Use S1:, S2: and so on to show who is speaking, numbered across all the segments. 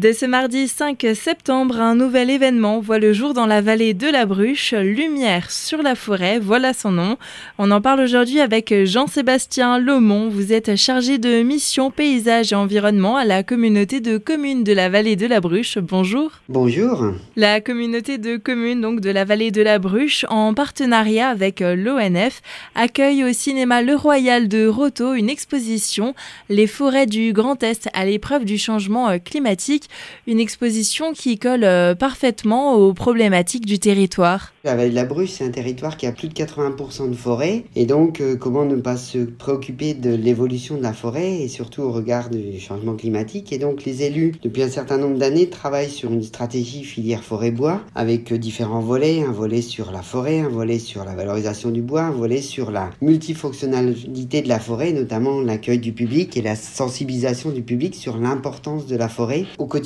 S1: Dès ce mardi 5 septembre, un nouvel événement voit le jour dans la vallée de la Bruche, Lumière sur la forêt, voilà son nom. On en parle aujourd'hui avec Jean-Sébastien Lomont. Vous êtes chargé de mission paysage et environnement à la communauté de communes de la vallée de la Bruche. Bonjour.
S2: Bonjour.
S1: La communauté de communes donc de la vallée de la Bruche, en partenariat avec l'ONF, accueille au cinéma Le Royal de Roto une exposition Les forêts du Grand Est à l'épreuve du changement climatique une exposition qui colle euh, parfaitement aux problématiques du territoire.
S2: La vallée de la Bruche, c'est un territoire qui a plus de 80% de forêt. Et donc, euh, comment ne pas se préoccuper de l'évolution de la forêt et surtout au regard du changement climatique? Et donc, les élus, depuis un certain nombre d'années, travaillent sur une stratégie filière forêt-bois avec euh, différents volets. Un volet sur la forêt, un volet sur la valorisation du bois, un volet sur la multifonctionnalité de la forêt, notamment l'accueil du public et la sensibilisation du public sur l'importance de la forêt au quotidien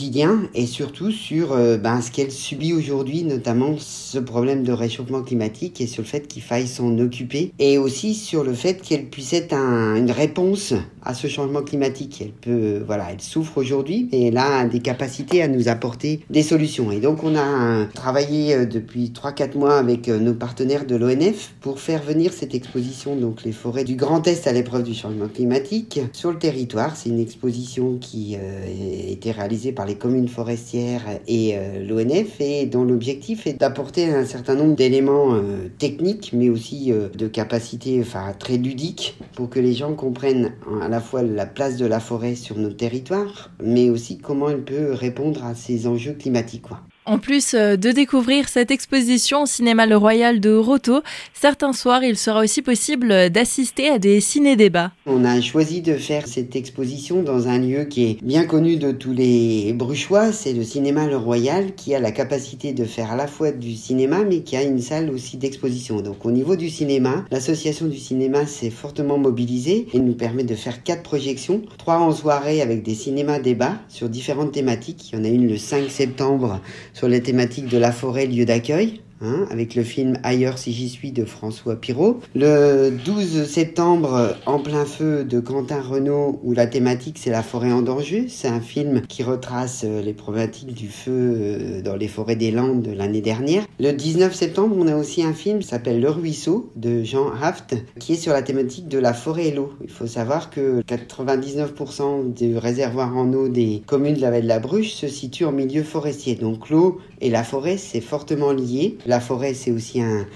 S2: et surtout sur euh, ben, ce qu'elle subit aujourd'hui, notamment ce problème de réchauffement climatique et sur le fait qu'il faille s'en occuper et aussi sur le fait qu'elle puisse être une réponse à ce changement climatique. Elle peut, voilà, elle souffre aujourd'hui et elle a des capacités à nous apporter des solutions. Et donc on a travaillé euh, depuis 3-4 mois avec euh, nos partenaires de l'ONF pour faire venir cette exposition, donc les forêts du Grand Est à l'épreuve du changement climatique, sur le territoire. C'est une exposition qui a été réalisée par les communes forestières et l'ONF et dont l'objectif est d'apporter un certain nombre d'éléments euh, techniques, mais aussi euh, de capacités enfin, très ludiques pour que les gens comprennent à la fois la place de la forêt sur nos territoires, mais aussi comment elle peut répondre à ces enjeux climatiques.
S1: En plus euh, de découvrir cette exposition au cinéma Le Royal de Roto, certains soirs, il sera aussi possible d'assister à des ciné-débats.
S2: On a choisi de faire cette exposition dans un lieu qui est bien connu de tous les bruchois, c'est le cinéma Le Royal, qui a la capacité de faire à la fois du cinéma, mais qui a une salle aussi d'exposition. Donc au niveau du cinéma, l'association du cinéma s'est fortement mobilisée et nous permet de faire quatre projections, trois en soirée avec des cinémas débats sur différentes thématiques. Il y en a une le 5 septembre sur les thématiques de la forêt, lieu d'accueil. Hein, avec le film Ailleurs si j'y suis de François Pirot. Le 12 septembre, En plein feu de Quentin Renault, où la thématique c'est la forêt en danger. C'est un film qui retrace euh, les problématiques du feu euh, dans les forêts des Landes de l'année dernière. Le 19 septembre, on a aussi un film qui s'appelle Le Ruisseau de Jean Haft, qui est sur la thématique de la forêt et l'eau. Il faut savoir que 99% du réservoir en eau des communes de la vallée de la Bruche se situe en milieu forestier. Donc l'eau et la forêt, c'est fortement lié. La forêt, c'est aussi un,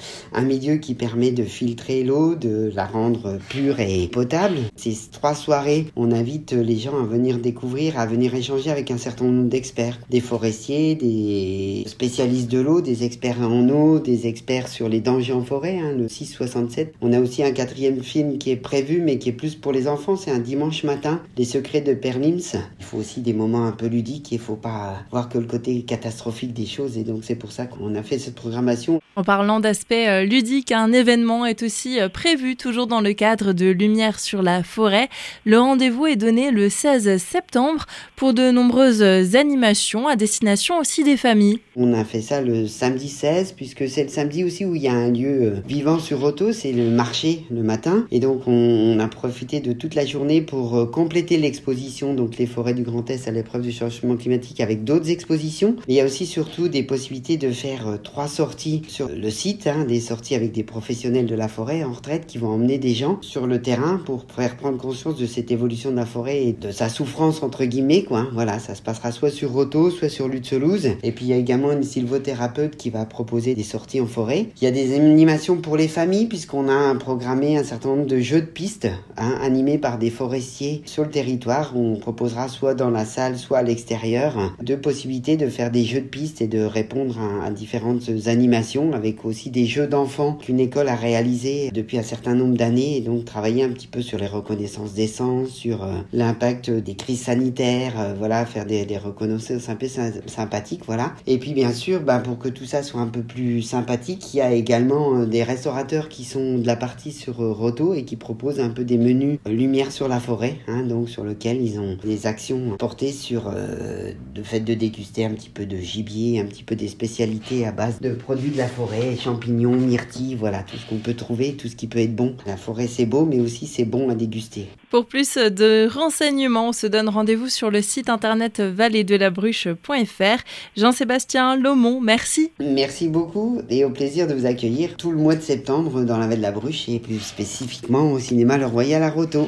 S2: milieu qui permet de filtrer l'eau, de la rendre pure et potable. Ces trois soirées, on invite les gens à venir découvrir, à venir échanger avec un certain nombre d'experts, des forestiers, des spécialistes de l'eau, des experts en eau, des experts sur les dangers en forêt, hein, le 667. On a aussi un quatrième film qui est prévu, mais qui est plus pour les enfants. C'est un dimanche matin, Les secrets de Pernims. Il faut aussi des moments un peu ludiques. Il faut pas voir que le côté catastrophique des choses. Et donc, c'est pour ça qu'on a fait cette programmation.
S1: En parlant d'aspect euh, ludique, un événement est aussi euh, prévu, toujours dans le cadre de Lumière sur la forêt. Le rendez-vous est donné le 16 septembre pour de nombreuses animations à destination aussi des familles.
S2: On a fait ça le samedi 16, puisque c'est le samedi aussi où il y a un lieu euh, vivant sur Auto, c'est le marché le matin. Et donc, on, a profité de toute la journée pour compléter l'exposition, donc les forêts du Grand Est à l'épreuve du changement climatique avec d'autres expositions. Mais il y a aussi surtout des possibilités de faire trois sorties sur le site, hein, des sorties avec des professionnels de la forêt en retraite qui vont emmener des gens sur le terrain pour faire prendre conscience de cette évolution de la forêt et de sa souffrance entre guillemets quoi. Voilà, ça se passera soit sur Roto, soit sur Lutzelouse. Et puis il y a également une sylvothérapeute qui va proposer des sorties en forêt. Il y a des animations pour les familles puisqu'on a programmé un certain nombre de jeux de pistes hein, animés par des forestiers sur le territoire où on proposera soit dans la salle, soit à l'extérieur deux possibilités de faire des jeux de pistes et de répondre à différentes animations avec aussi des jeux d'enfants qu'une école a réalisé depuis un certain nombre d'années et donc travailler un petit peu sur les reconnaissances d'essence, sur euh, l'impact des crises sanitaires, euh, voilà, faire des, reconnaissances un peu sympathiques, voilà. Et puis bien sûr, bah, pour que tout ça soit un peu plus sympathique, il y a également euh, des restaurateurs qui sont de la partie sur Roto et qui proposent un peu des menus lumière sur la forêt, hein, donc sur lequel ils ont des actions portées sur le fait de déguster un petit peu de gibier, un petit peu des spécialités à base de produits de la forêt, champignons, myrtilles, voilà, tout ce qu'on peut trouver, tout ce qui peut être bon. La forêt, c'est beau, mais aussi c'est bon à déguster.
S1: Pour plus de renseignements, on se donne rendez-vous sur le site internet vallée-de-la-bruche.fr. Jean-Sébastien Lomont, merci.
S2: Merci beaucoup et au plaisir de vous accueillir tout le mois de septembre dans la Vallée de la Bruche et plus spécifiquement au cinéma Le Royal à Roto.